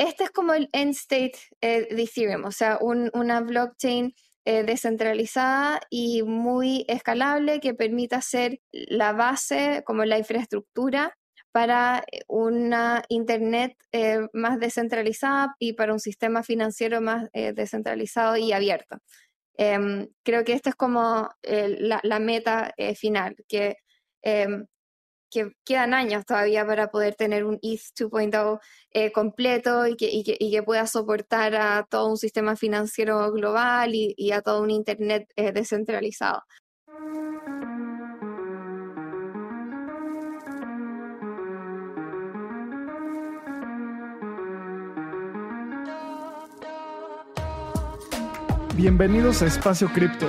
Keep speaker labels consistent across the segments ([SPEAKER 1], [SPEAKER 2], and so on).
[SPEAKER 1] este es como el end state de Ethereum, o sea, una blockchain descentralizada y muy escalable que permita ser la base, como la infraestructura para una Internet más descentralizada y para un sistema financiero más descentralizado y abierto. Em, creo que esta es como la, meta final, que em, que quedan años todavía para poder tener un ETH 2.0 eh, completo y que, pueda soportar a todo un sistema financiero global y, a todo un Internet eh, descentralizado.
[SPEAKER 2] Bienvenidos a Espacio Cripto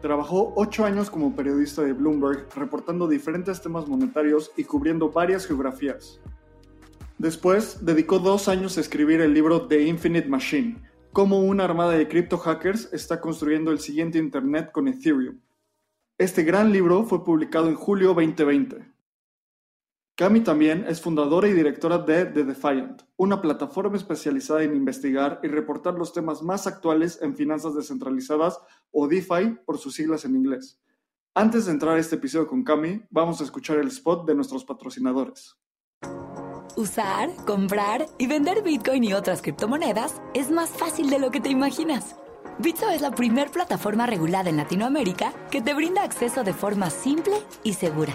[SPEAKER 2] Trabajó ocho años como periodista de Bloomberg, reportando diferentes temas monetarios y cubriendo varias geografías. Después, dedicó dos años a escribir el libro The Infinite Machine, cómo una armada de cripto hackers está construyendo el siguiente Internet con Ethereum. Este gran libro fue publicado en julio 2020. Cami también es fundadora y directora de The Defiant, una plataforma especializada en investigar y reportar los temas más actuales en finanzas descentralizadas o DeFi por sus siglas en inglés. Antes de entrar a este episodio con Cami, vamos a escuchar el spot de nuestros patrocinadores.
[SPEAKER 3] Usar, comprar y vender Bitcoin y otras criptomonedas es más fácil de lo que te imaginas. Bitso es la primer plataforma regulada en Latinoamérica que te brinda acceso de forma simple y segura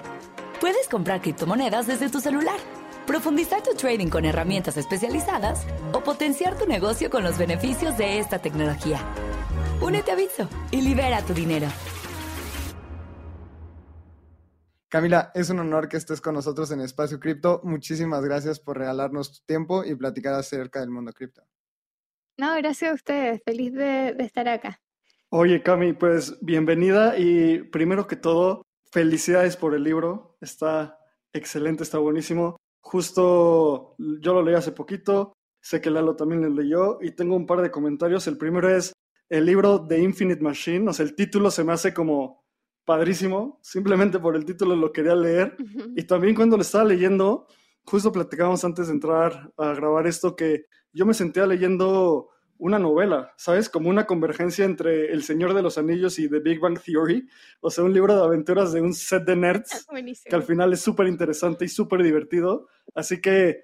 [SPEAKER 3] Puedes comprar criptomonedas desde tu celular, profundizar tu trading con herramientas especializadas o potenciar tu negocio con los beneficios de esta tecnología. Únete a Bitso y libera tu dinero.
[SPEAKER 4] Camila, es un honor que estés con nosotros en Espacio Cripto. Muchísimas gracias por regalarnos tu tiempo y platicar acerca del mundo cripto.
[SPEAKER 1] No, gracias a ustedes. Feliz de, de estar acá.
[SPEAKER 2] Oye, Cami, pues bienvenida y primero que todo, Felicidades por el libro, está excelente, está buenísimo. Justo yo lo leí hace poquito, sé que Lalo también lo leyó y tengo un par de comentarios. El primero es el libro The Infinite Machine, o sea, el título se me hace como padrísimo, simplemente por el título lo quería leer. Y también cuando lo estaba leyendo, justo platicábamos antes de entrar a grabar esto, que yo me sentía leyendo una novela, ¿sabes? Como una convergencia entre El Señor de los Anillos y The Big Bang Theory, o sea, un libro de aventuras de un set de nerds, que al final es súper interesante y súper divertido. Así que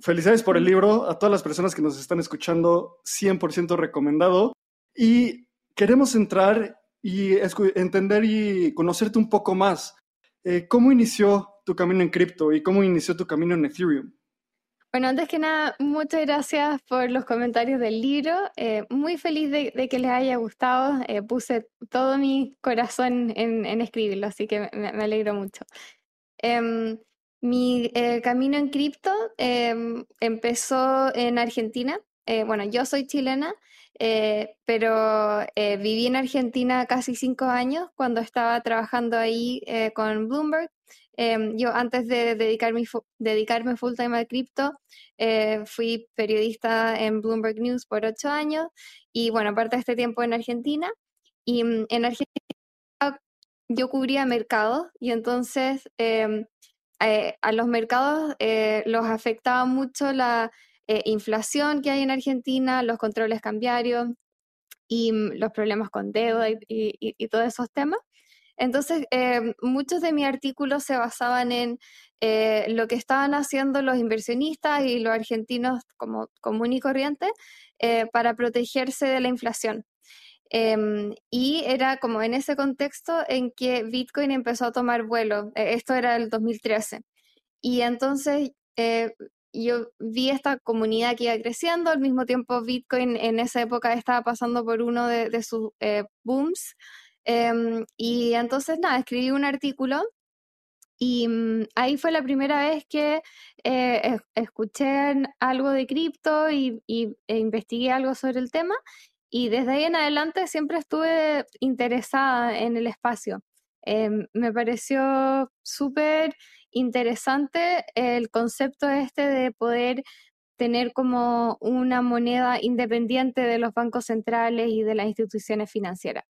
[SPEAKER 2] felicidades por el libro, a todas las personas que nos están escuchando, 100% recomendado. Y queremos entrar y entender y conocerte un poco más. Eh, ¿Cómo inició tu camino en cripto y cómo inició tu camino en Ethereum?
[SPEAKER 1] Bueno, antes que nada, muchas gracias por los comentarios del libro. Eh, muy feliz de, que les haya gustado. Eh, puse todo mi corazón en, escribirlo, así que me, alegro mucho. Em, mi eh, camino en cripto em, empezó en Argentina. bueno, yo soy chilena, pero viví en Argentina casi cinco años cuando estaba trabajando ahí con Bloomberg Em, yo antes de dedicarme, full time al cripto, eh, fui periodista en Bloomberg News por ocho años y bueno, aparte de este tiempo en Argentina. Y mm, en Argentina yo cubría mercados y entonces em, eh, a los mercados eh, los afectaba mucho la inflación que hay en Argentina, los controles cambiarios y mm, los problemas con deuda y todos esos temas. Entonces, eh, muchos de mis artículos se basaban en eh, lo que estaban haciendo los inversionistas y los argentinos como común y corriente eh, para protegerse de la inflación. Em, y era como en ese contexto en que Bitcoin empezó a tomar vuelo. esto era el 2013. Y entonces yo vi esta comunidad que iba creciendo, al mismo tiempo Bitcoin en esa época estaba pasando por uno de sus booms. Em, y entonces, nada, escribí un artículo Y mm, ahí fue la primera vez que eh, escuché algo de cripto y, e investigué algo sobre el tema. Y desde ahí en adelante siempre estuve interesada en el espacio. Em, me pareció súper interesante el concepto este de poder tener como una moneda independiente de los bancos centrales y de las instituciones financieras.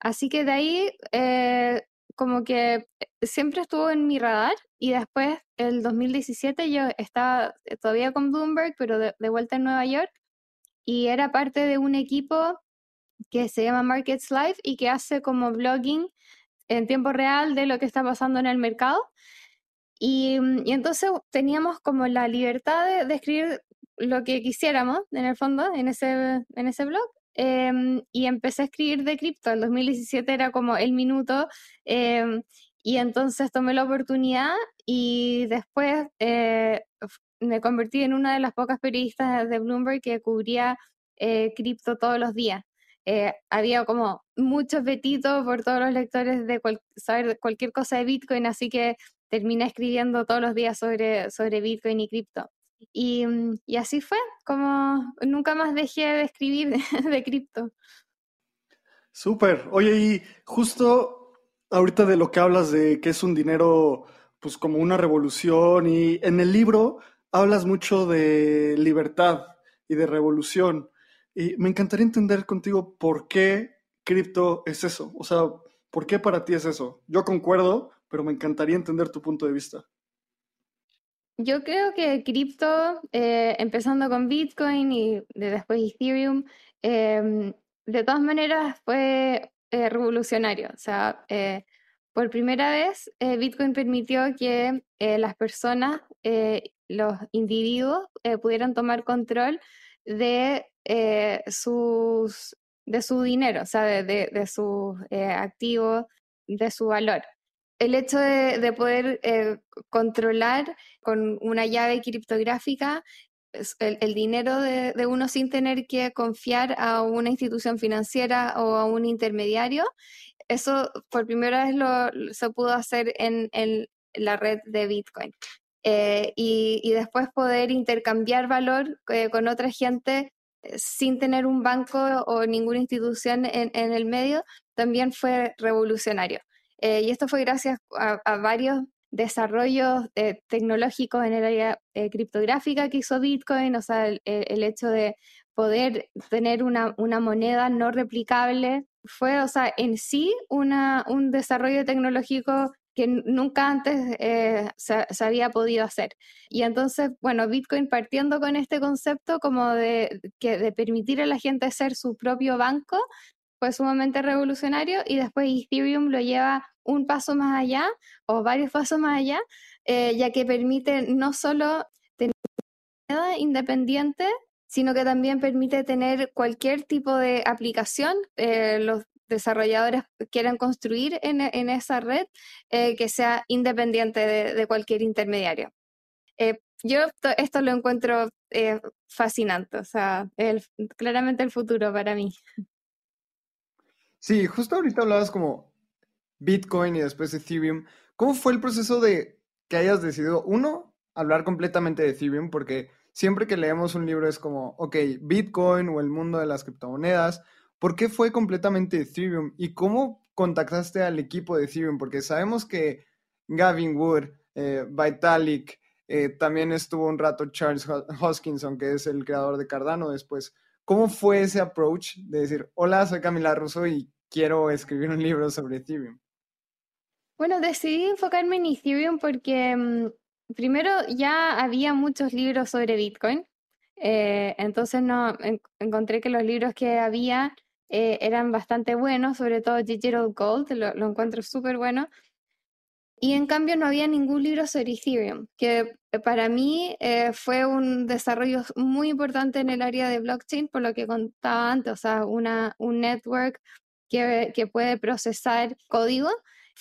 [SPEAKER 1] Así que de ahí eh, como que siempre estuvo en mi radar y después, el 2017, yo estaba todavía con Bloomberg, pero de, vuelta en Nueva York y era parte de un equipo que se llama Markets Live y que hace como blogging en tiempo real de lo que está pasando en el mercado. Y, entonces teníamos como la libertad de, escribir lo que quisiéramos, en el fondo, en ese, en ese blog. Em, y empecé a escribir de cripto. El 2017 era como el minuto. Em, y entonces tomé la oportunidad y después eh, me convertí en una de las pocas periodistas de Bloomberg que cubría eh, cripto todos los días. Eh, había como muchos betitos por todos los lectores de saber cualquier cosa de Bitcoin, así que terminé escribiendo todos los días sobre, sobre Bitcoin y cripto. Y, mm, y, así fue, como nunca más dejé de escribir de, cripto.
[SPEAKER 2] Súper. Oye, y justo ahorita de lo que hablas de que es un dinero, pues como una revolución, y en el libro hablas mucho de libertad y de revolución. Y me encantaría entender contigo por qué cripto es eso. O sea, ¿por qué para ti es eso? Yo concuerdo, pero me encantaría entender tu punto de vista.
[SPEAKER 1] Yo creo que cripto, eh, empezando con Bitcoin y después Ethereum, em, de todas maneras fue eh, revolucionario. O sea, eh, por primera vez Bitcoin permitió que las personas, los individuos, pudieran tomar control de, sus, de su dinero, o sea, de, de sus activos, de su valor el hecho de, poder eh, controlar con una llave criptográfica el, dinero de, uno sin tener que confiar a una institución financiera o a un intermediario, eso por primera vez lo, se pudo hacer en, la red de Bitcoin. Eh, y, después poder intercambiar valor eh, con otra gente sin tener un banco o ninguna institución en, en el medio, también fue revolucionario. Eh, y esto fue gracias a, varios desarrollos eh, tecnológicos en el área eh, criptográfica que hizo Bitcoin, o sea, el, hecho de poder tener una, moneda no replicable fue, o sea, en sí una, un desarrollo tecnológico que nunca antes se, había podido hacer. Y entonces, bueno, Bitcoin partiendo con este concepto como de, que, de permitir a la gente ser su propio banco, fue sumamente revolucionario y después Ethereum lo lleva un paso más allá o varios pasos más allá, eh, ya que permite no solo tener una independiente, sino que también permite tener cualquier tipo de aplicación, eh, los desarrolladores quieran construir en, esa red, eh, que sea independiente de, cualquier intermediario. yo esto, lo encuentro fascinante, o sea, claramente el futuro para mí.
[SPEAKER 4] Sí, justo ahorita hablabas como Bitcoin y después Ethereum. ¿Cómo fue el proceso de que hayas decidido, uno, hablar completamente de Ethereum? Porque siempre que leemos un libro es como, ok, Bitcoin o el mundo de las criptomonedas. ¿Por qué fue completamente Ethereum? ¿Y cómo contactaste al equipo de Ethereum? Porque sabemos que Gavin Wood, eh, Vitalik, eh, también estuvo un rato Charles Hoskinson, que es el creador de Cardano después. ¿Cómo fue ese approach de decir, hola, soy Camila Russo y quiero escribir un libro sobre Ethereum?
[SPEAKER 1] Bueno, decidí enfocarme en Ethereum porque mm, primero ya había muchos libros sobre Bitcoin. Eh, entonces no encontré que los libros que había eh, eran bastante buenos, sobre todo Digital Gold, lo, lo encuentro súper bueno. Y en cambio no había ningún libro sobre Ethereum, que eh, para mí eh, fue un desarrollo muy importante en el área de blockchain, por lo que contaba antes, o sea, una, un network que, que puede procesar código.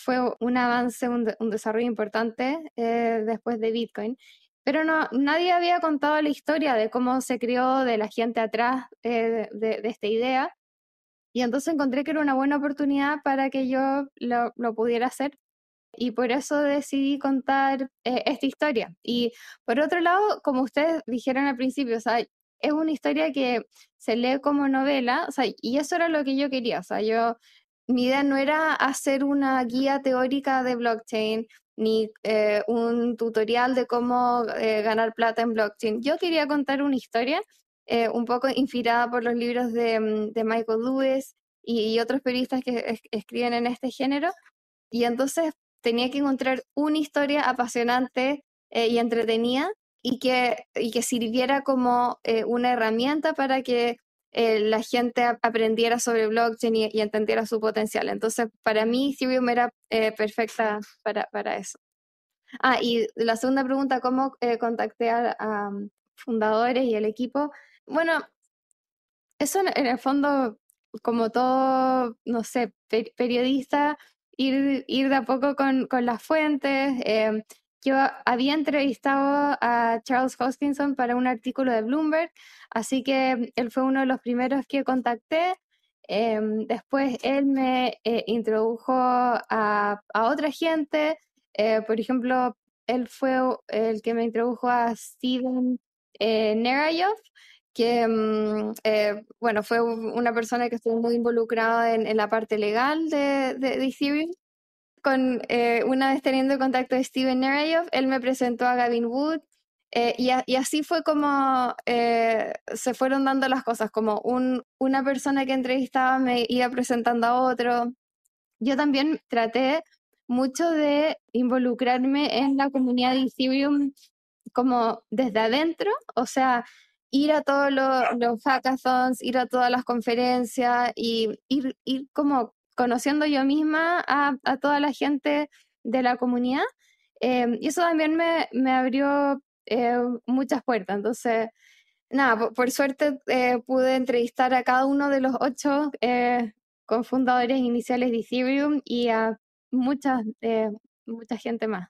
[SPEAKER 1] Fue un avance, un, desarrollo importante eh, después de Bitcoin. Pero no, nadie había contado la historia de cómo se creó, de la gente atrás de, de, esta idea. Y entonces encontré que era una buena oportunidad para que yo lo, lo pudiera hacer y por eso decidí contar eh, esta historia. Y por otro lado, como ustedes dijeron al principio, o sea, es una historia que se lee como novela, o sea, y eso era lo que yo quería, o sea, yo, mi idea no era hacer una guía teórica de blockchain, ni eh, un tutorial de cómo eh, ganar plata en blockchain. Yo quería contar una historia un poco inspirada por los libros de, mm, Michael Lewis y, otros periodistas que escriben en este género. Y entonces tenía que encontrar una historia apasionante eh, y entretenida y que, y que sirviera como eh, una herramienta para que eh, la gente aprendiera sobre blockchain y, entendiera su potencial. Entonces, para mí, Ethereum era perfecta para, para, eso. Ah, y la segunda pregunta, ¿cómo contacté a, mm, fundadores y el equipo? Bueno, eso en, el fondo, como todo, no sé, periodista, ir, de a poco con, las fuentes. Yo había entrevistado a Charles Hoskinson para un artículo de Bloomberg, así que él fue uno de los primeros que contacté. Em, después él me eh, introdujo a, otra gente. Eh, por ejemplo, él fue el que me introdujo a Steven eh, Nerayov, que, mm, eh, bueno, fue una persona que estuvo muy involucrada en, la parte legal de, de, Ethereum. Con, eh, una vez teniendo contacto de Steven Nerayov, él me presentó a Gavin Wood eh, y, y, así fue como se fueron dando las cosas, como un, una persona que entrevistaba me iba presentando a otro. Yo también traté mucho de involucrarme en la comunidad de Ethereum como desde adentro, o sea, ir a todos los, hackathons, ir a todas las conferencias y ir, ir como conociendo yo misma a, toda la gente de la comunidad. Em, y eso también me, abrió eh, muchas puertas. Entonces, nada, por, suerte eh, pude entrevistar a cada uno de los ocho eh, cofundadores iniciales de Ethereum y a mucha, mucha gente más.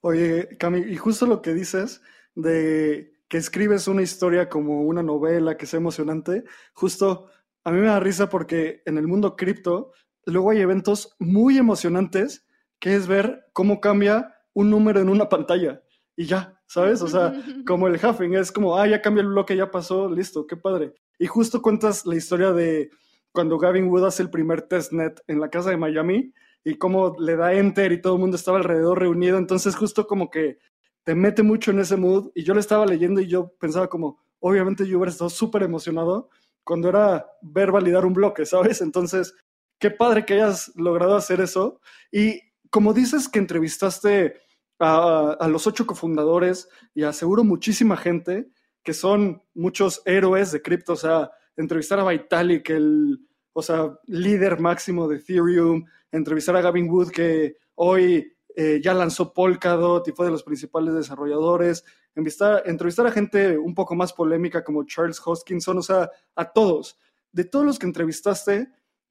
[SPEAKER 2] Oye, Cami, y justo lo que dices de que escribes una historia como una novela que sea emocionante, justo a mí me da risa porque en el mundo cripto luego hay eventos muy emocionantes que es ver cómo cambia un número en una pantalla y ya, ¿sabes? O sea, como el halving, es como, ah, ya cambió el bloque, ya pasó, listo, qué padre. Y justo cuentas la historia de cuando Gavin Wood hace el primer testnet en la casa de Miami y cómo le da enter y todo el mundo estaba alrededor reunido, entonces justo como que te mete mucho en ese mood. Y yo le estaba leyendo y yo pensaba como, obviamente yo hubiera estado súper emocionado cuando era ver validar un bloque, ¿sabes? Entonces, qué padre que hayas logrado hacer eso. Y como dices que entrevistaste a, los ocho cofundadores y aseguro muchísima gente que son muchos héroes de cripto, o sea, entrevistar a Vitalik, el, o sea, líder máximo de Ethereum, entrevistar a Gavin Wood, que hoy eh, ya lanzó Polkadot y fue de los principales desarrolladores, entrevistar, entrevistar a gente un poco más polémica como Charles Hoskinson, o sea, a todos. De todos los que entrevistaste,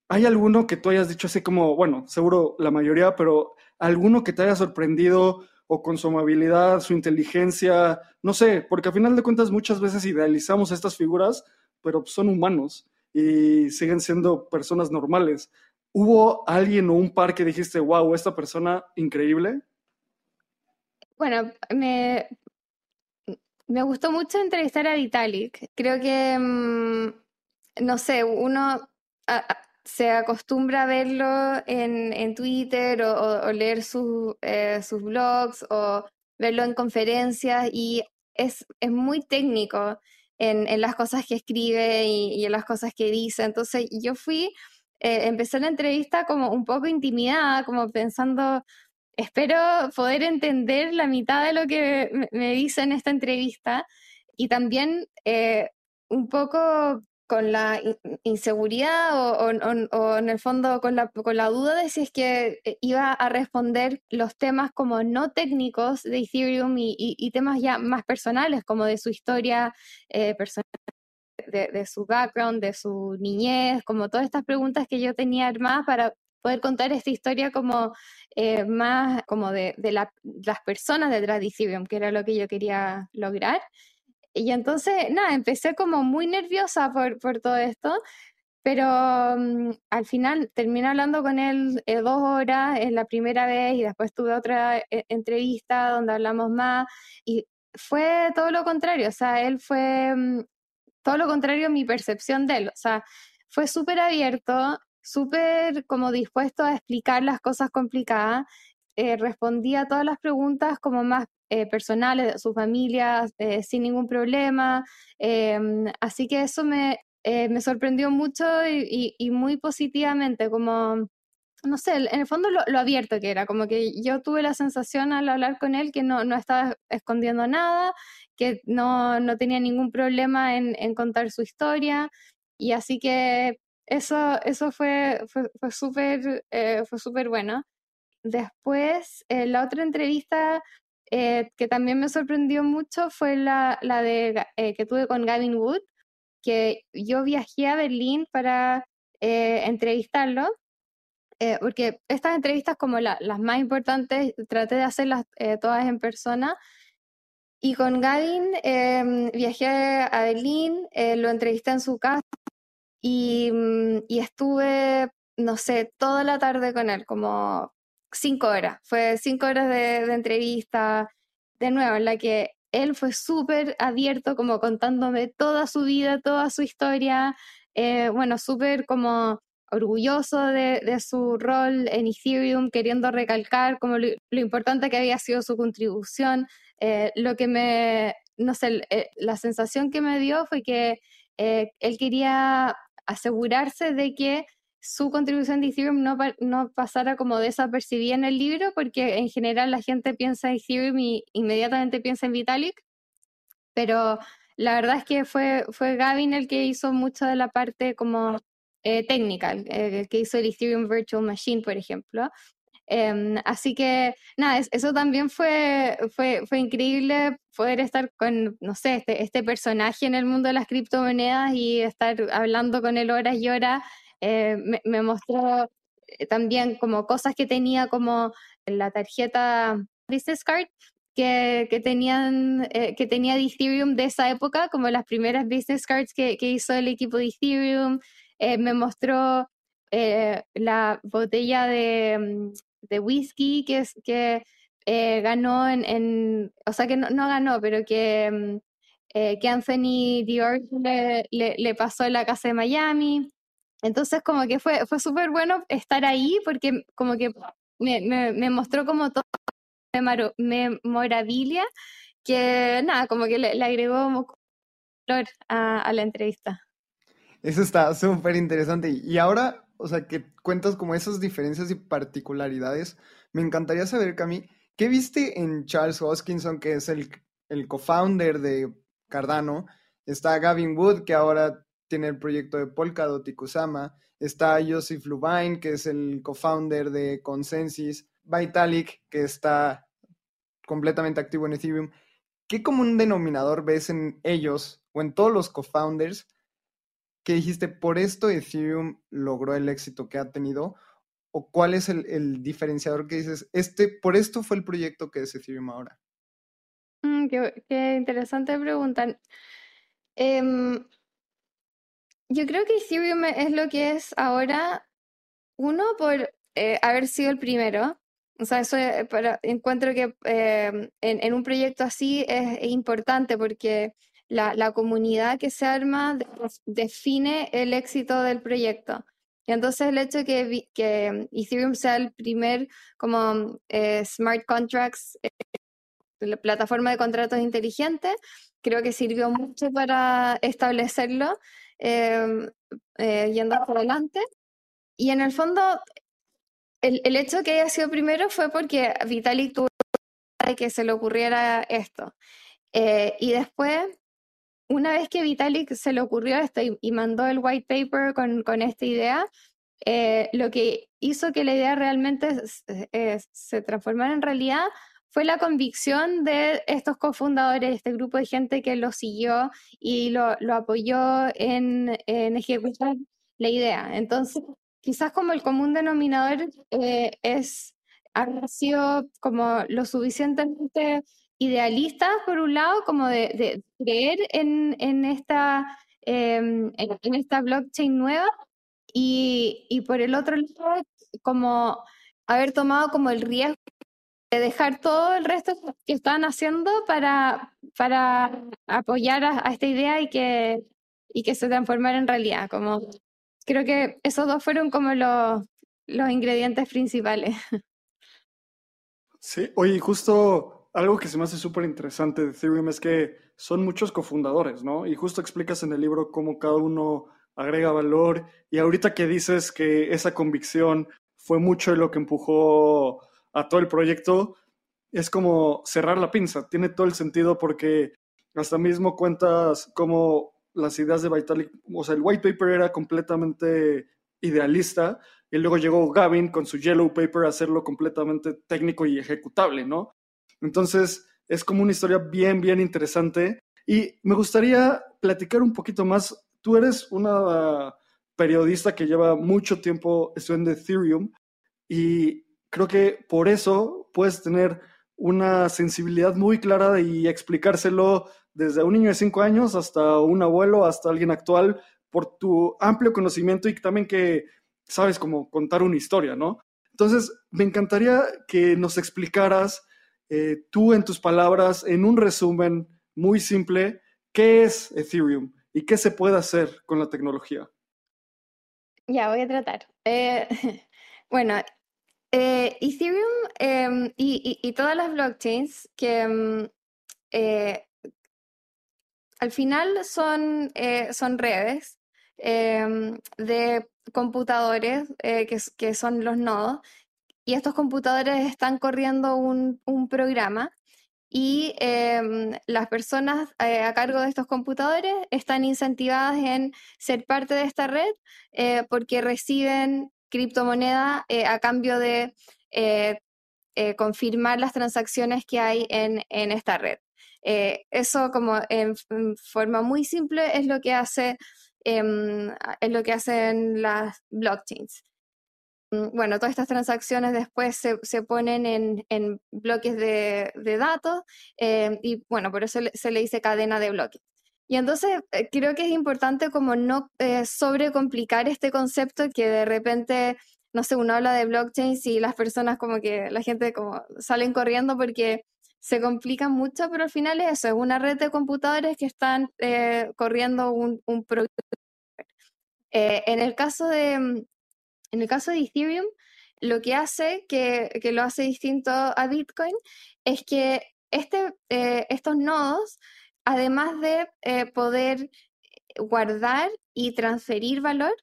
[SPEAKER 2] ¿hay alguno que tú hayas dicho así como, bueno, seguro la mayoría, pero alguno que te haya sorprendido o con su amabilidad, su inteligencia, no sé, porque a final de cuentas muchas veces idealizamos estas figuras, pero son humanos y siguen siendo personas normales. ¿Hubo alguien o un par que dijiste, wow, esta persona increíble?
[SPEAKER 1] Bueno, me, me gustó mucho entrevistar a Vitalik. Creo que, mm, no sé, uno se acostumbra a verlo en, Twitter o, leer eh, sus blogs o verlo en conferencias y es, es muy técnico en, las cosas que escribe y en las cosas que dice. Entonces yo fui eh, empecé la entrevista como un poco intimidada, como pensando, espero poder entender la mitad de lo que me, dice en esta entrevista y también eh, un poco con la inseguridad o, en el fondo con la, con la duda de si es que eh, iba a responder los temas como no técnicos de Ethereum y, temas ya más personales como de su historia personal de, su background, de su niñez, como todas estas preguntas que yo tenía armadas para poder contar esta historia como eh, más como de, las personas detrás de Ethereum, que era lo que yo quería lograr. Y entonces, nada, empecé como muy nerviosa por, por todo esto, pero mm, al final terminé hablando con él eh, dos horas en la primera vez y después tuve otra eh, entrevista donde hablamos más y fue todo lo contrario, o sea, él fue mm, todo lo contrario mi percepción de él, o sea, fue súper abierto, súper como dispuesto a explicar las cosas complicadas, eh, respondía a todas las preguntas como más personales de su familia sin ningún problema, em, así que eso me, eh, me sorprendió mucho y, muy positivamente, como, no sé, en el fondo lo, abierto que era, como que yo tuve la sensación al hablar con él que no, no estaba escondiendo nada, que no, no tenía ningún problema en, contar su historia, y así que eso, eso fue, fue, fue súper eh, bueno. Después, eh, la otra entrevista que también me sorprendió mucho fue la, la de, que tuve con Gavin Wood, que yo viajé a Berlín para eh, entrevistarlo, eh, porque estas entrevistas como las más importantes traté de hacerlas eh, todas en persona. Y con Gavin em, viajé a Berlín, lo entrevisté en su casa y, mm, y, estuve, no sé, toda la tarde con él, como cinco horas. Fue cinco horas de, de entrevista, de nuevo, en la que él fue súper abierto, como contándome toda su vida, toda su historia, eh, bueno, súper como orgulloso de, su rol en Ethereum, queriendo recalcar como lo, importante que había sido su contribución. Eh, lo que me, no sé, eh, la sensación que me dio fue que él quería asegurarse de que su contribución de Ethereum no, no, pasara como desapercibida en el libro, porque en general la gente piensa en Ethereum y inmediatamente piensa en Vitalik, pero la verdad es que fue, fue Gavin el que hizo mucho de la parte como eh, técnica, el que hizo el Ethereum Virtual Machine, por ejemplo. Em, así que nada, eso también fue, fue, fue increíble poder estar con, no sé, este, este personaje en el mundo de las criptomonedas y estar hablando con él horas y horas eh, me, mostró eh, también como cosas que tenía como la tarjeta business card que, que tenían eh, que tenía de Ethereum de esa época, como las primeras business cards que, que hizo el equipo de Ethereum. Me mostró la botella de, mm, whisky que, que ganó en, en, o sea que no, no ganó, pero que, mm, que Anthony Dior le, le, pasó en la casa de Miami. Entonces como que fue, fue súper bueno estar ahí porque como que me, me, mostró como todo memorabilia que nada, como que le, agregó color a, la entrevista.
[SPEAKER 4] Eso está súper interesante. Y ahora, o sea, que cuentas como esas diferencias y particularidades, me encantaría saber, Cami, ¿qué viste en Charles Hoskinson, que es el, el co-founder de Cardano? Está Gavin Wood, que ahora tiene el proyecto de Polkadot y Kusama. Está Joseph Lubine, que es el co-founder de Consensus. Vitalik, que está completamente activo en Ethereum. ¿Qué común denominador ves en ellos o en todos los co-founders que dijiste, por esto Ethereum logró el éxito que ha tenido? ¿O cuál es el, diferenciador que dices, este, por esto fue el proyecto que es Ethereum ahora?
[SPEAKER 1] Mm, qué, interesante pregunta. Em, yo creo que Ethereum es lo que es ahora, uno, por eh, haber sido el primero. O sea, eso eh, encuentro que eh, en, un proyecto así es, importante porque la, la, comunidad que se arma define el éxito del proyecto. Y entonces el hecho que, que Ethereum sea el primer como smart contracts, la plataforma de contratos inteligentes, creo que sirvió mucho para establecerlo Em, eh, yendo hacia adelante. Y en el fondo, el, el, hecho que haya sido primero fue porque Vitalik tuvo que se le ocurriera esto. Eh, y después, una vez que Vitalik se le ocurrió esto y, mandó el white paper con, con esta idea, eh, lo que hizo que la idea realmente se transformara en realidad fue la convicción de estos cofundadores, este grupo de gente que lo siguió y lo, lo apoyó en, en, ejecutar la idea. Entonces, quizás como el común denominador eh, es, ha sido como lo suficientemente idealistas, por un lado, como de, creer en, esta, em, en, esta blockchain nueva, y, por el otro lado, como haber tomado como el riesgo de dejar todo el resto que estaban haciendo para, para apoyar a, esta idea y que, y que se transformara en realidad. Como, creo que esos dos fueron como los, los ingredientes principales.
[SPEAKER 2] Sí, oye, justo algo que se me hace súper interesante de Ethereum es que son muchos cofundadores, ¿no? Y justo explicas en el libro cómo cada uno agrega valor. Y ahorita que dices que esa convicción fue mucho lo que empujó a todo el proyecto, es como cerrar la pinza. Tiene todo el sentido porque hasta mismo cuentas cómo las ideas de Vitalik, o sea, el white paper era completamente idealista y luego llegó Gavin con su yellow paper a hacerlo completamente técnico y ejecutable, ¿no? Entonces, es como una historia bien, bien interesante y me gustaría platicar un poquito más. Tú eres una periodista que lleva mucho tiempo estudiando Ethereum y creo que por eso puedes tener una sensibilidad muy clara y explicárselo desde un niño de cinco años hasta un abuelo, hasta alguien actual, por tu amplio conocimiento y también que sabes cómo contar una historia, ¿no? Entonces, me encantaría que nos explicaras eh, tú en tus palabras, en un resumen muy simple, qué es Ethereum y qué se puede hacer con la tecnología.
[SPEAKER 1] Ya, voy a tratar. Eh, bueno, eh, Ethereum em, y, todas las blockchains que em, al final son, son redes em, de computadores que, son los nodos y estos computadores están corriendo un, programa y em, las personas eh, a cargo de estos computadores están incentivadas en ser parte de esta red eh, porque reciben criptomoneda a cambio de confirmar las transacciones que hay en, en esta red. eso como en, forma muy simple es lo que hace Em, es lo que hacen las blockchains. Mm, bueno, todas estas transacciones después se, ponen en, bloques de, datos em, y bueno, por eso se le dice cadena de bloques. Y entonces eh, creo que es importante como no eh, sobrecomplicar este concepto que de repente, no sé, uno habla de blockchains y las personas como que la gente como salen corriendo porque se complican mucho, pero al final es eso, es una red de computadores que están eh, corriendo un, un eh, en, el caso de, mm, en el caso de Ethereum, lo que hace, que, lo hace distinto a Bitcoin, es que este, eh, estos nodos, además de eh, poder guardar y transferir valor,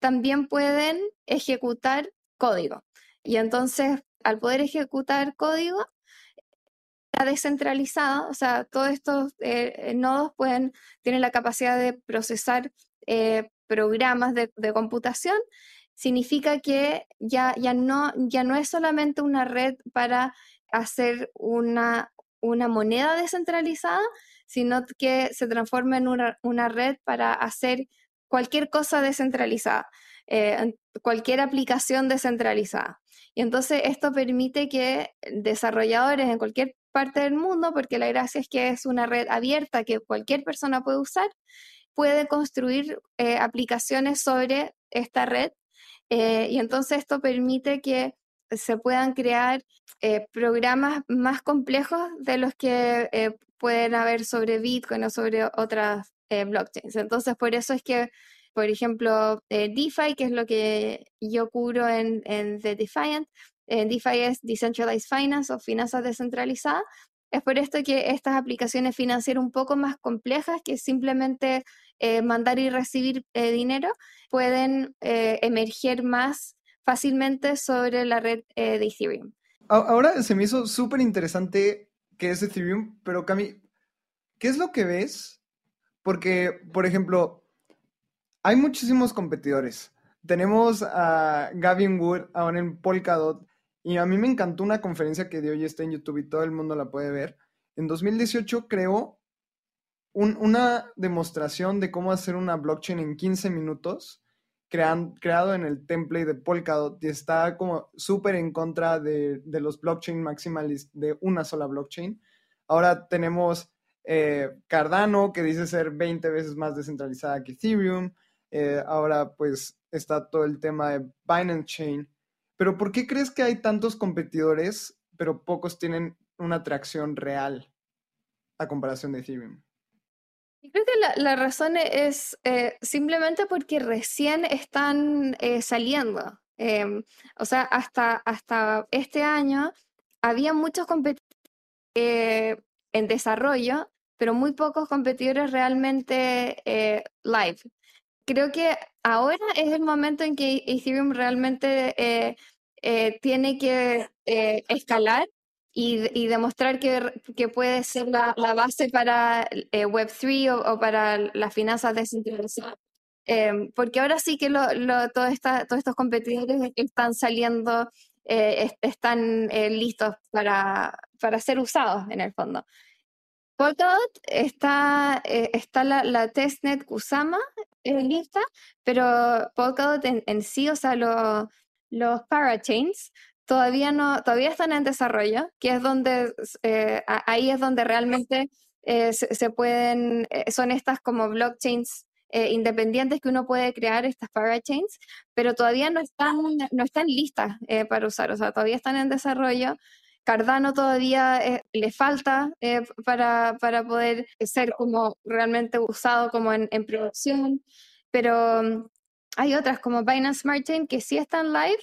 [SPEAKER 1] también pueden ejecutar código. Y entonces, al poder ejecutar código, está descentralizada, o sea, todos estos nodos pueden, tienen la capacidad de procesar programas de, computación, significa que ya, ya, no, ya no es solamente una red para hacer una, una moneda descentralizada, sino que se transforma en una, red para hacer cualquier cosa descentralizada, eh, cualquier aplicación descentralizada. Y entonces esto permite que desarrolladores en cualquier parte del mundo, porque la gracia es que es una red abierta que cualquier persona puede usar, puede construir eh, aplicaciones sobre esta red eh, y entonces esto permite que se puedan crear eh, programas más complejos de los que pueden haber sobre Bitcoin o sobre otras blockchains. Entonces, por eso es que, por ejemplo, DeFi, que es lo que yo cubro en, en The Defiant, DeFi es Decentralized Finance o finanzas descentralizadas, es por esto que estas aplicaciones financieras un poco más complejas que simplemente eh, mandar y recibir eh, dinero pueden eh, emerger más fácilmente sobre la red de Ethereum.
[SPEAKER 4] Ahora se me hizo súper interesante que es Ethereum, pero Cami, ¿qué es lo que ves? Porque, por ejemplo, hay muchísimos competidores. Tenemos a Gavin Wood ahora en Polkadot y a mí me encantó una conferencia que dio y está en YouTube y todo el mundo la puede ver. En 2018 creó una demostración de cómo hacer una blockchain en 15 minutos, creado en el template de Polkadot y está como súper en contra de, los blockchain maximalist de una sola blockchain. Ahora tenemos eh, Cardano, que dice ser 20 veces más descentralizada que Ethereum. Eh, ahora, pues, está todo el tema de Binance Chain. Pero ¿por qué crees que hay tantos competidores, pero pocos tienen una atracción real a comparación de Ethereum?
[SPEAKER 1] Creo que la, razón es eh, simplemente porque recién están eh, saliendo. Em, o sea, hasta, hasta este año había muchos competidores eh, en desarrollo, pero muy pocos competidores realmente live. Creo que ahora es el momento en que Ethereum realmente tiene que escalar y, demostrar que, puede ser la, base para eh, Web3 o, para las finanzas descentralizadas. Eh, porque ahora sí que lo, todo todos estos competidores están saliendo, eh, están listos para, para ser usados en el fondo. Polkadot está, está la, testnet Kusama lista, pero Polkadot en, en sí, o sea, los parachains todavía no, todavía están en desarrollo, que es donde, eh, ahí es donde realmente eh, se, pueden, eh, son estas como blockchains independientes que uno puede crear, estas parachains, pero todavía no están, no están listas para usar, o sea, todavía están en desarrollo. Cardano todavía le falta para, para, poder ser como realmente usado como en, producción, pero mm, hay otras como Binance Smart que sí están live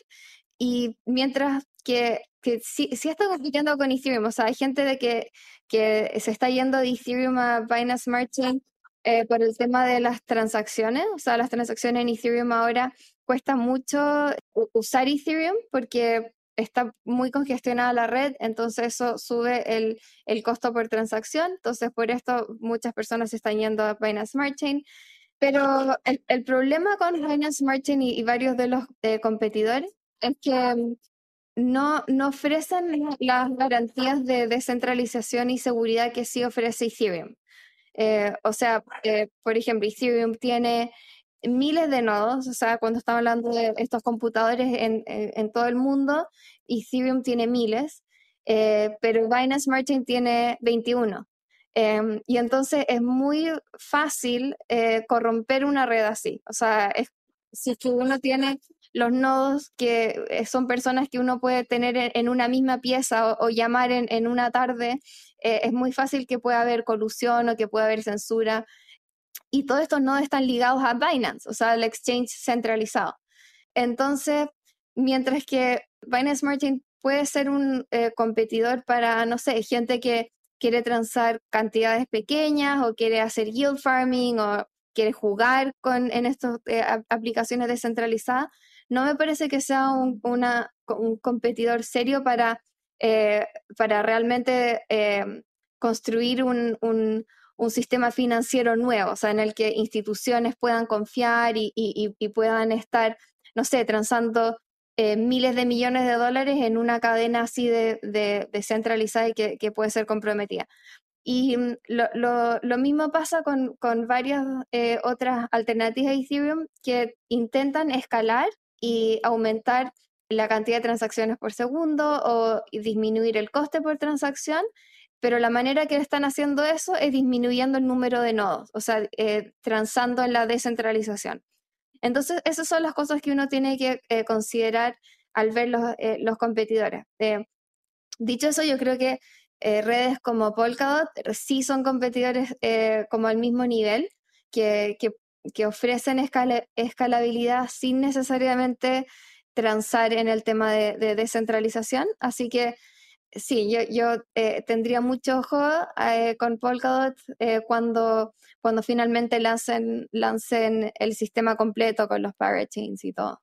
[SPEAKER 1] y mientras que, que sí, sí, está compitiendo con Ethereum, o sea, hay gente de que, que se está yendo de Ethereum a Binance Smart eh, por el tema de las transacciones, o sea, las transacciones en Ethereum ahora cuesta mucho usar Ethereum porque está muy congestionada la red, entonces eso sube el, el, costo por transacción, entonces por esto muchas personas están yendo a Binance Smart Chain. Pero el, el problema con Binance Smart Chain y, varios de los eh, competidores es que no, no ofrecen las garantías de descentralización y seguridad que sí ofrece Ethereum. Eh, o sea, eh, por ejemplo, Ethereum tiene miles de nodos, o sea, cuando estamos hablando de estos computadores en, en, todo el mundo, Ethereum tiene miles, eh, pero Binance Smart Chain tiene 21. Em, y entonces es muy fácil corromper una red así. O sea, es, si uno tiene los nodos que eh, son personas que uno puede tener en, una misma pieza o, llamar en, una tarde, eh, es muy fácil que pueda haber colusión o que pueda haber censura. Y todos estos nodos están ligados a Binance, o sea, el exchange centralizado. Entonces, mientras que Binance Smart puede ser un eh, competidor para, no sé, gente que quiere transar cantidades pequeñas o quiere hacer yield farming o quiere jugar con, en estas aplicaciones descentralizadas, no me parece que sea un, competidor serio para, eh, para realmente eh, construir un, sistema financiero nuevo, o sea, en el que instituciones puedan confiar y, puedan estar, no sé, transando eh, miles de millones de dólares en una cadena así de, descentralizada y que, puede ser comprometida. Y mm, lo, mismo pasa con, con varias otras alternativas de Ethereum que intentan escalar y aumentar la cantidad de transacciones por segundo o disminuir el coste por transacción, pero la manera que están haciendo eso es disminuyendo el número de nodos, o sea, eh, transando en la descentralización. Entonces, esas son las cosas que uno tiene que eh, considerar al ver los, eh, los competidores. dicho eso, yo creo que redes como Polkadot sí son competidores como al mismo nivel, que, que que ofrecen escalabilidad sin necesariamente transar en el tema de, descentralización. Así que sí, yo, yo eh, tendría mucho ojo eh, con Polkadot eh, cuando, cuando finalmente lancen, lancen el sistema completo con los parachains y todo.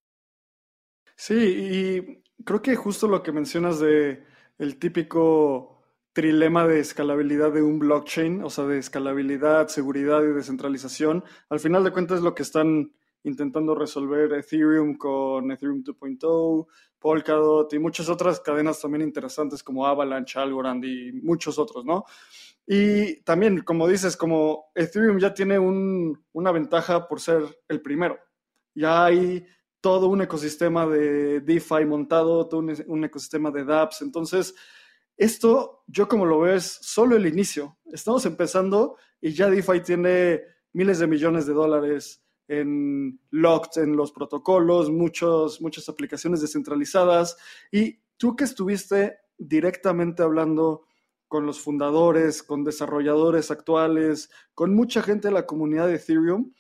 [SPEAKER 2] Sí, y creo que justo lo que mencionas de el típico trilema de escalabilidad de un blockchain, o sea, de escalabilidad, seguridad y descentralización. Al final de cuentas es lo que están intentando resolver Ethereum con Ethereum 2.0, Polkadot y muchas otras cadenas también interesantes como Avalanche, Algorand y muchos otros, ¿no? Y también, como dices, como Ethereum ya tiene una ventaja por ser el primero. Ya hay todo un ecosistema de DeFi montado, todo un, un ecosistema de dApps. Entonces, esto, yo como lo veo, es solo el inicio. Estamos empezando y ya DeFi tiene miles de millones de dólares en locked en los protocolos, muchos, muchas aplicaciones descentralizadas. Y tú que estuviste directamente hablando con los fundadores, con desarrolladores actuales, con mucha gente de la comunidad de Ethereum,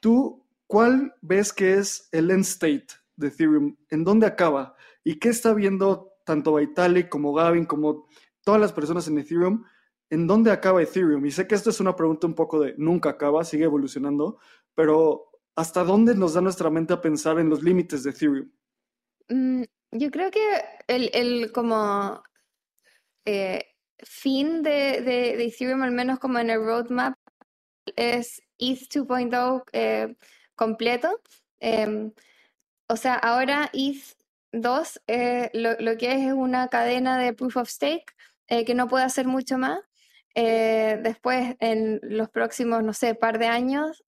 [SPEAKER 2] ¿tú cuál ves que es el end state de Ethereum? ¿En dónde acaba? ¿Y qué está viendo tanto Vitalik como Gavin, como todas las personas en Ethereum? ¿En dónde acaba Ethereum? Y sé que esto es una pregunta un poco de nunca acaba, sigue evolucionando, pero ¿hasta dónde nos da nuestra mente a pensar en los límites de Ethereum?
[SPEAKER 1] Mm, yo creo que el, el como eh, fin de, de, Ethereum, al menos como en el roadmap, es ETH 2.0 eh, completo. Em, o sea, ahora ETH 2 eh, lo, lo, que es es una cadena de proof of stake que no puede hacer mucho más. después, en los próximos, no sé, par de años,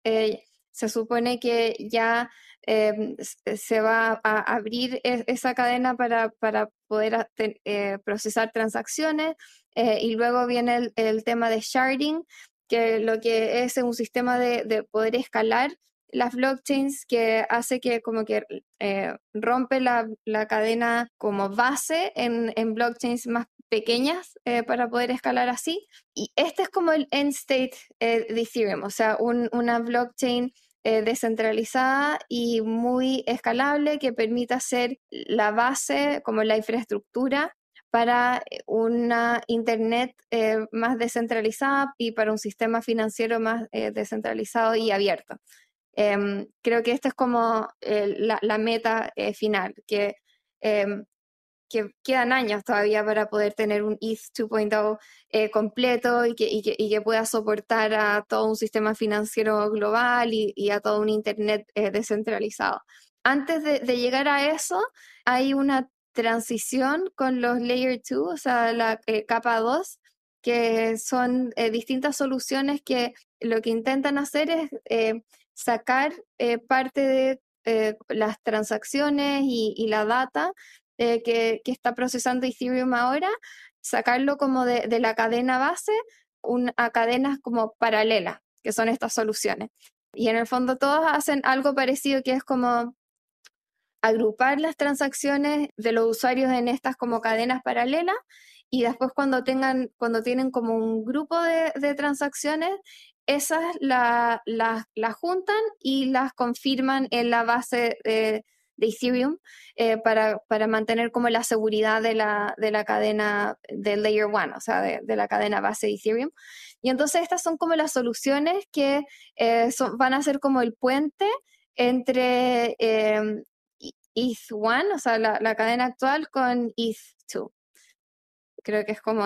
[SPEAKER 1] se supone que ya em, se va a abrir e, esa cadena para, para poder eh, procesar transacciones eh, y luego viene el, tema de sharding, que lo que es un sistema de, poder escalar las blockchains que hace que como que eh, rompe la, cadena como base en, en blockchains más pequeñas para poder escalar así. Y este es como el end state de Ethereum, o sea, una blockchain eh, descentralizada y muy escalable que permita ser la base, como la infraestructura para eh, una Internet eh, más descentralizada y para un sistema financiero más descentralizado y abierto. Em, creo que esta es como la, la, meta final, que em, que quedan años todavía para poder tener un ETH 2.0 eh, completo y que, y, y pueda soportar a todo un sistema financiero global y, a todo un Internet eh, descentralizado. Antes de, llegar a eso, hay una transición con los Layer 2, o sea, la eh, capa 2, que son distintas soluciones que lo que intentan hacer es sacar parte de las transacciones y, y, la data eh, que, está procesando Ethereum ahora, sacarlo como de, la cadena base a cadenas como paralelas, que son estas soluciones. Y en el fondo todos hacen algo parecido que es como agrupar las transacciones de los usuarios en estas como cadenas paralelas y después cuando tengan, cuando tienen como un grupo de, transacciones, esas las la, juntan y las confirman en la base de, de Ethereum eh, para, para, mantener como la seguridad de la, de la cadena de Layer 1, o sea, de, la cadena base de Ethereum. Y entonces estas son como las soluciones que eh, son, van a ser como el puente entre eh, ETH1, o sea, la, la, cadena actual, con ETH2. Creo que es como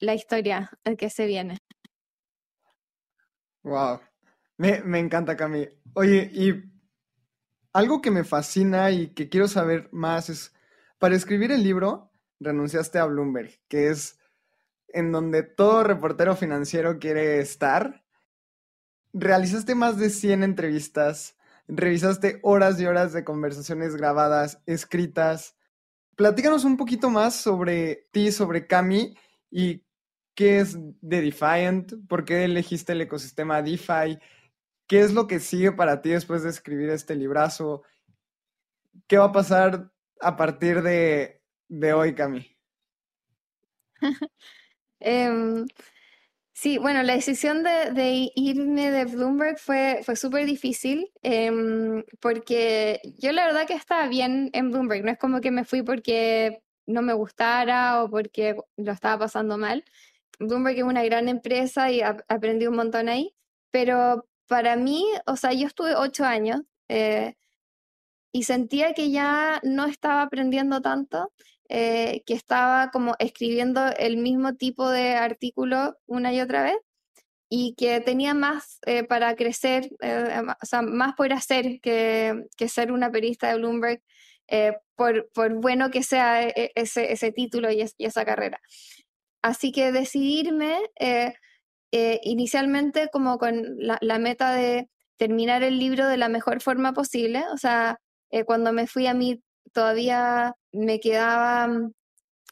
[SPEAKER 1] la historia que se viene.
[SPEAKER 4] Wow. Me, me encanta, Cami. Oye, y algo que me fascina y que quiero saber más es, para escribir el libro, renunciaste a Bloomberg, que es en donde todo reportero financiero quiere estar. Realizaste más de 100 entrevistas, revisaste horas y horas de conversaciones grabadas, escritas. Platícanos un poquito más sobre ti, sobre Cami y qué es The Defiant, por qué elegiste el ecosistema DeFi, ¿Qué es lo que sigue para ti después de escribir este librazo? ¿Qué va a pasar a partir de, hoy, Cami?
[SPEAKER 1] Em, sí, bueno, la decisión de, irme de Bloomberg fue, fue súper difícil em, porque yo la verdad que estaba bien en Bloomberg, no es como que me fui porque no me gustara o porque lo estaba pasando mal. Bloomberg es una gran empresa y aprendí un montón ahí, pero para mí, o sea, yo estuve ocho años eh, y sentía que ya no estaba aprendiendo tanto, eh, que estaba como escribiendo el mismo tipo de artículo una y otra vez y que tenía más eh, para crecer, o sea, más por hacer que, ser una periodista de Bloomberg, por, bueno que sea ese, ese título y, esa carrera. Así que decidirme eh, inicialmente como con la, meta de terminar el libro de la mejor forma posible. O sea, eh, cuando me fui a mí todavía me quedaba,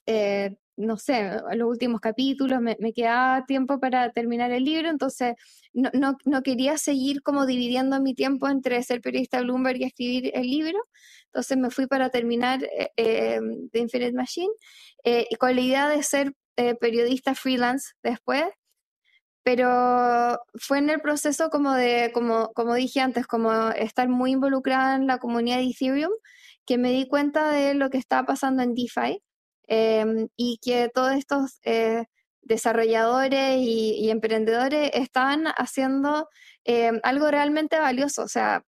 [SPEAKER 1] eh, no sé, los últimos capítulos, me, quedaba tiempo para terminar el libro, entonces no, no, quería seguir como dividiendo mi tiempo entre ser periodista Bloomberg y escribir el libro, entonces me fui para terminar eh, eh, The Infinite Machine, eh, y con la idea de ser periodista freelance después, pero fue en el proceso como de, como, como dije antes, como estar muy involucrada en la comunidad de Ethereum, que me di cuenta de lo que estaba pasando en DeFi em, y que todos estos eh, desarrolladores y, emprendedores estaban haciendo em, algo realmente valioso, o sea,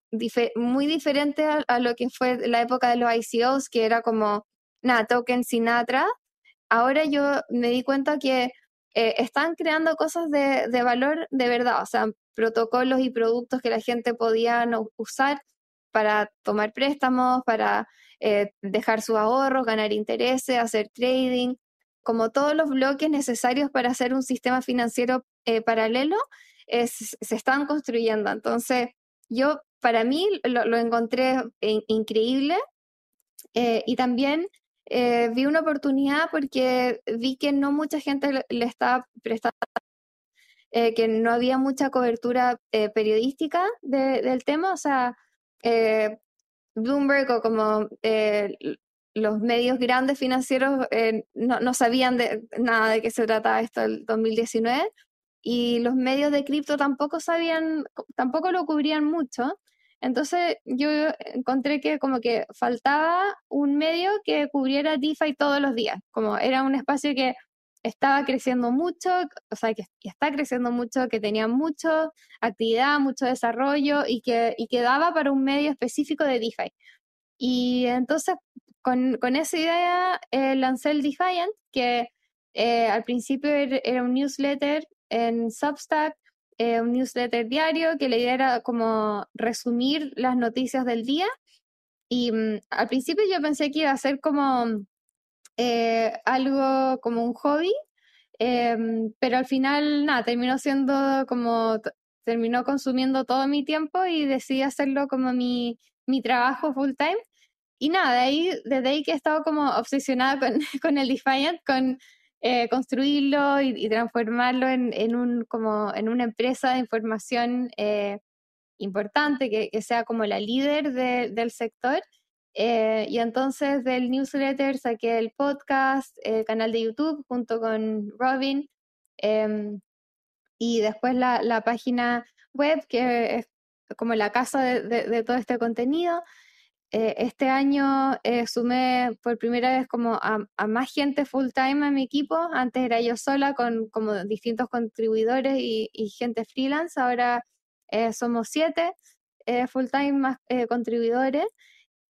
[SPEAKER 1] muy diferente a, lo que fue la época de los ICOs, que era como, nada, tokens sin atrás. Ahora yo me di cuenta que eh, están creando cosas de, de, valor de verdad, o sea, protocolos y productos que la gente podía usar para tomar préstamos, para eh, dejar sus ahorros, ganar intereses, hacer trading, como todos los bloques necesarios para hacer un sistema financiero eh, paralelo, se están construyendo. Entonces, yo para mí lo, encontré increíble y también vi una oportunidad porque vi que no mucha gente le, estaba prestando que no había mucha cobertura periodística del tema, o sea, eh, Bloomberg o como eh, los medios grandes financieros eh, no, sabían de, nada de qué se trataba esto el 2019 y los medios de cripto tampoco sabían, tampoco lo cubrían mucho. Entonces yo encontré que como que faltaba un medio que cubriera DeFi todos los días, como era un espacio que estaba creciendo mucho, o sea, que, está creciendo mucho, que tenía mucha actividad, mucho desarrollo y que, y daba para un medio específico de DeFi. Y entonces, con, esa idea, eh, lancé el Defiant, que eh, al principio er, era un newsletter en Substack, eh, un newsletter diario, que la idea era como resumir las noticias del día. Y mm, al principio yo pensé que iba a ser como eh, algo como un hobby, em, pero al final, nada, terminó siendo como, terminó consumiendo todo mi tiempo y decidí hacerlo como mi, mi trabajo full time. Y nada, de ahí, desde ahí que he estado como obsesionada con, con el Defiant, con eh, construirlo y, transformarlo en, un, como, en una empresa de información eh, importante, que, sea como la líder del sector. Eh, y entonces del newsletter saqué el podcast, el canal de YouTube junto con Robin em, y después la, página web que es como la casa de, todo este contenido. Eh, este año eh, sumé por primera vez como a, a, más gente full time a mi equipo. Antes era yo sola con como distintos contribuidores y, y gente freelance. Ahora somos siete full time más contribuidores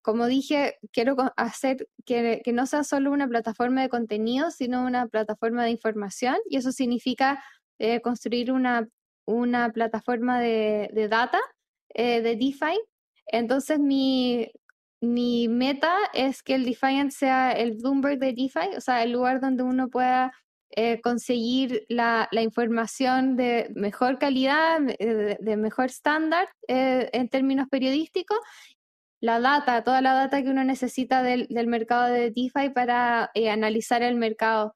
[SPEAKER 1] como dije, quiero hacer que, no sea solo una plataforma de contenido, sino una plataforma de información y eso significa eh, construir una, una, plataforma de, data, eh, de DeFi. Entonces mi, mi meta es que el Defiant sea el Bloomberg de DeFi, o sea, el lugar donde uno pueda eh, conseguir la, la, información de mejor calidad, de, mejor estándar en términos periodísticos la data, toda la data que uno necesita del, mercado de DeFi para eh, analizar el mercado.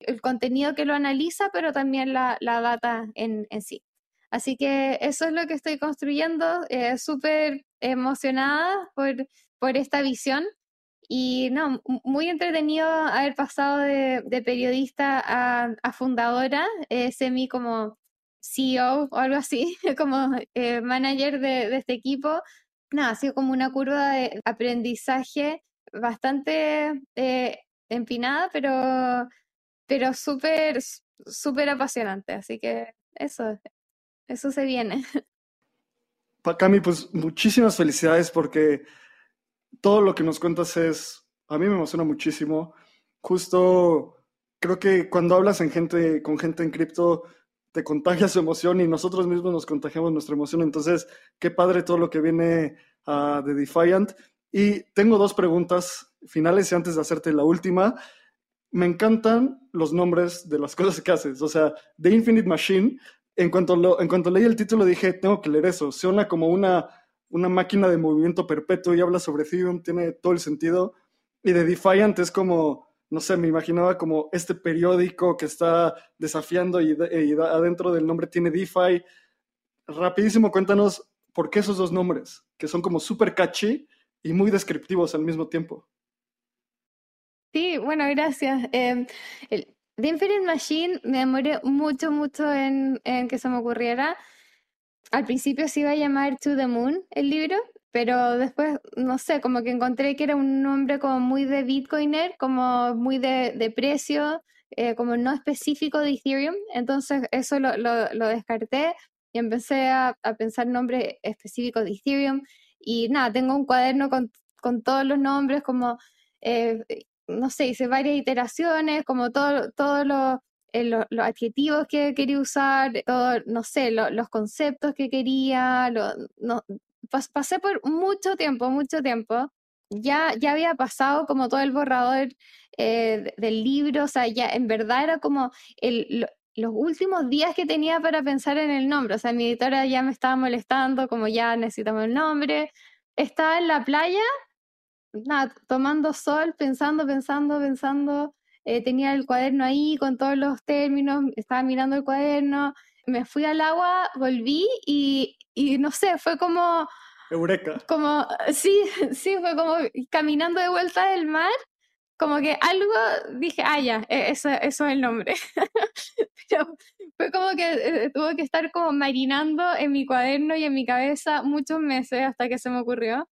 [SPEAKER 1] El contenido que lo analiza, pero también la, data en, sí. Así que eso es lo que estoy construyendo, eh, súper emocionada por, por esta visión y no, muy entretenido haber pasado de, periodista a, fundadora, eh, semi como CEO o algo así, como manager de, de, este equipo, nada, ha sido como una curva de aprendizaje bastante eh, empinada, pero, pero súper, súper apasionante. Así que eso, eso se viene.
[SPEAKER 2] Cami, pues muchísimas felicidades porque todo lo que nos cuentas es, a mí me emociona muchísimo. Justo creo que cuando hablas en gente, con gente en cripto, te contagia su emoción y nosotros mismos nos contagiamos nuestra emoción. Entonces, qué padre todo lo que viene uh, de Defiant. Y tengo dos preguntas finales y antes de hacerte la última. Me encantan los nombres de las cosas que haces. O sea, The Infinite Machine, en cuanto, lo, en cuanto leí el título dije, tengo que leer eso. Suena como una, una máquina de movimiento perpetuo y habla sobre Ethereum, tiene todo el sentido. Y de Defiant es como no sé, me imaginaba como este periódico que está desafiando y, y adentro del nombre tiene DeFi. Rapidísimo, cuéntanos por qué esos dos nombres, que son como súper catchy y muy descriptivos al mismo tiempo.
[SPEAKER 1] Sí, bueno, gracias. The Infinite Machine me demoré mucho, mucho en, en, que se me ocurriera. Al principio se iba a llamar To the Moon el libro, pero después, no sé, como que encontré que era un nombre como muy de Bitcoiner, como muy de, de precio, eh, como no específico de Ethereum. Entonces eso lo, lo, descarté y empecé a, a, pensar nombres específicos de Ethereum. Y nada, tengo un cuaderno con, con todos los nombres, como eh, no sé, hice varias iteraciones, como todos todo eh, los adjetivos que quería usar, todo, no sé, los conceptos que quería, no, pasé por mucho tiempo, mucho tiempo. Ya, ya había pasado como todo el borrador eh, del libro, o sea, ya en verdad era como el, los últimos días que tenía para pensar en el nombre, o sea, mi editora ya me estaba molestando, como ya necesitamos el nombre. Estaba en la playa nada, tomando sol, pensando, pensando, pensando. Eh, tenía el cuaderno ahí con todos los términos, estaba mirando el cuaderno, me fui al agua, volví y, y no sé, fue como...
[SPEAKER 2] Eureka.
[SPEAKER 1] Como, sí, sí, fue como caminando de vuelta del mar, como que algo dije, ah, ya, e, eso, eso es el nombre. Pero fue como que eh, tuvo que estar como marinando en mi cuaderno y en mi cabeza muchos meses hasta que se me ocurrió.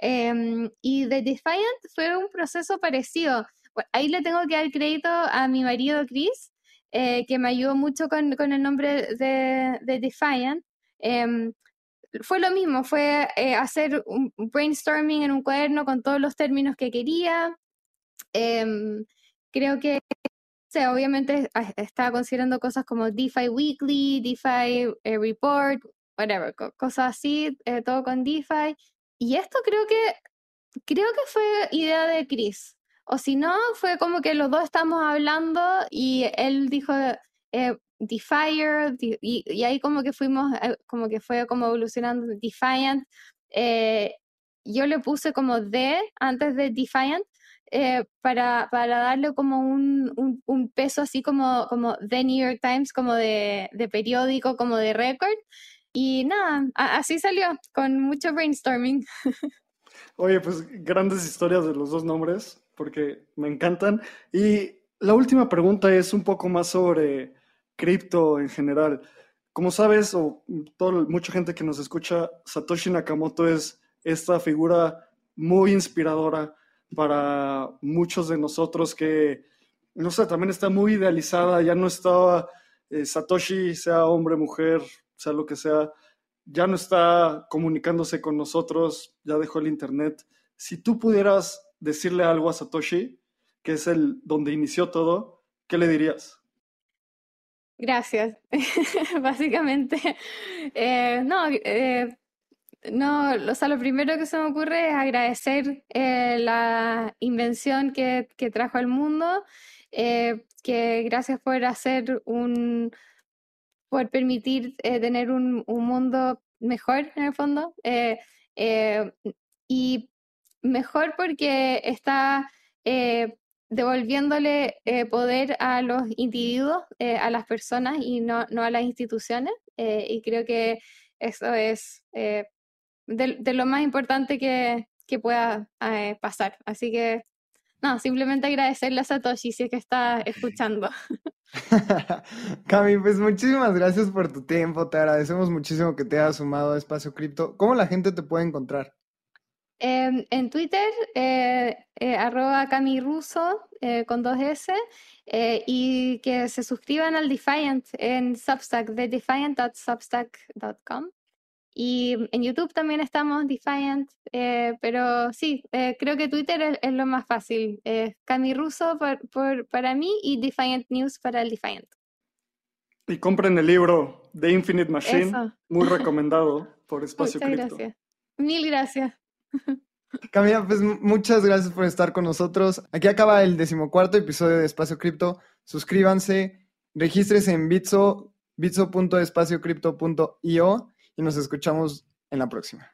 [SPEAKER 1] Eh, y The Defiant fue un proceso parecido. Ahí le tengo que dar crédito a mi marido Chris, eh, que me ayudó mucho con, con el nombre de, de Defiant. Eh, fue lo mismo, fue eh, hacer un brainstorming en un cuaderno con todos los términos que quería. Em, creo que, obviamente estaba considerando cosas como DeFi Weekly, DeFi eh, Report, whatever, cosas así, eh, todo con DeFi. Y esto creo que, creo que fue idea de Chris. O si no, fue como que los dos estamos hablando y él dijo eh, Defier, y, ahí como que fuimos, eh, como que fue como evolucionando Defiant. Eh, yo le puse como D antes de Defiant eh, para, para, darle como un, un, un, peso así como, como The New York Times, como de, de periódico, como de récord. Y nada, así salió, con mucho brainstorming.
[SPEAKER 2] Oye, pues grandes historias de los dos nombres, porque me encantan. Y la última pregunta es un poco más sobre cripto en general. Como sabes, o todo, mucha gente que nos escucha, Satoshi Nakamoto es esta figura muy inspiradora para muchos de nosotros que, no sé, también está muy idealizada, ya no estaba eh, Satoshi, sea hombre, mujer, sea lo que sea, ya no está comunicándose con nosotros, ya dejó el Internet. Si tú pudieras decirle algo a Satoshi, que es el donde inició todo, ¿qué le dirías?
[SPEAKER 1] Gracias, básicamente. Eh, no, eh, no, o sea, lo primero que se me ocurre es agradecer eh, la invención que, que, trajo al mundo, que gracias por hacer un, por permitir tener un, un, mundo mejor en el fondo y mejor porque está devolviéndole poder a los individuos, a las personas y no, no a las instituciones y creo que eso es de, de, lo más importante que, que pueda pasar. Así que no, simplemente agradecerle a Satoshi si es que está escuchando.
[SPEAKER 4] Cami, pues muchísimas gracias por tu tiempo. Te agradecemos muchísimo que te hayas sumado a Espacio Cripto. ¿Cómo la gente te puede encontrar?
[SPEAKER 1] Eh, en Twitter, eh, eh, arroba Cami Russo eh, con dos S y que se suscriban al Defiant en Substack de defiant.substack.com. Y en YouTube también estamos, Defiant, pero sí, creo que Twitter es, es, lo más fácil. Cami Russo por, por, para mí y Defiant News para el Defiant.
[SPEAKER 2] Y compren el libro The Infinite Machine, Eso. muy recomendado por Espacio
[SPEAKER 1] Muchas
[SPEAKER 2] Cripto.
[SPEAKER 1] gracias. Mil gracias.
[SPEAKER 4] Camila, pues muchas gracias por estar con nosotros. Aquí acaba el decimocuarto episodio de Espacio Cripto. Suscríbanse, regístrese en Bitso, y nos escuchamos en la próxima.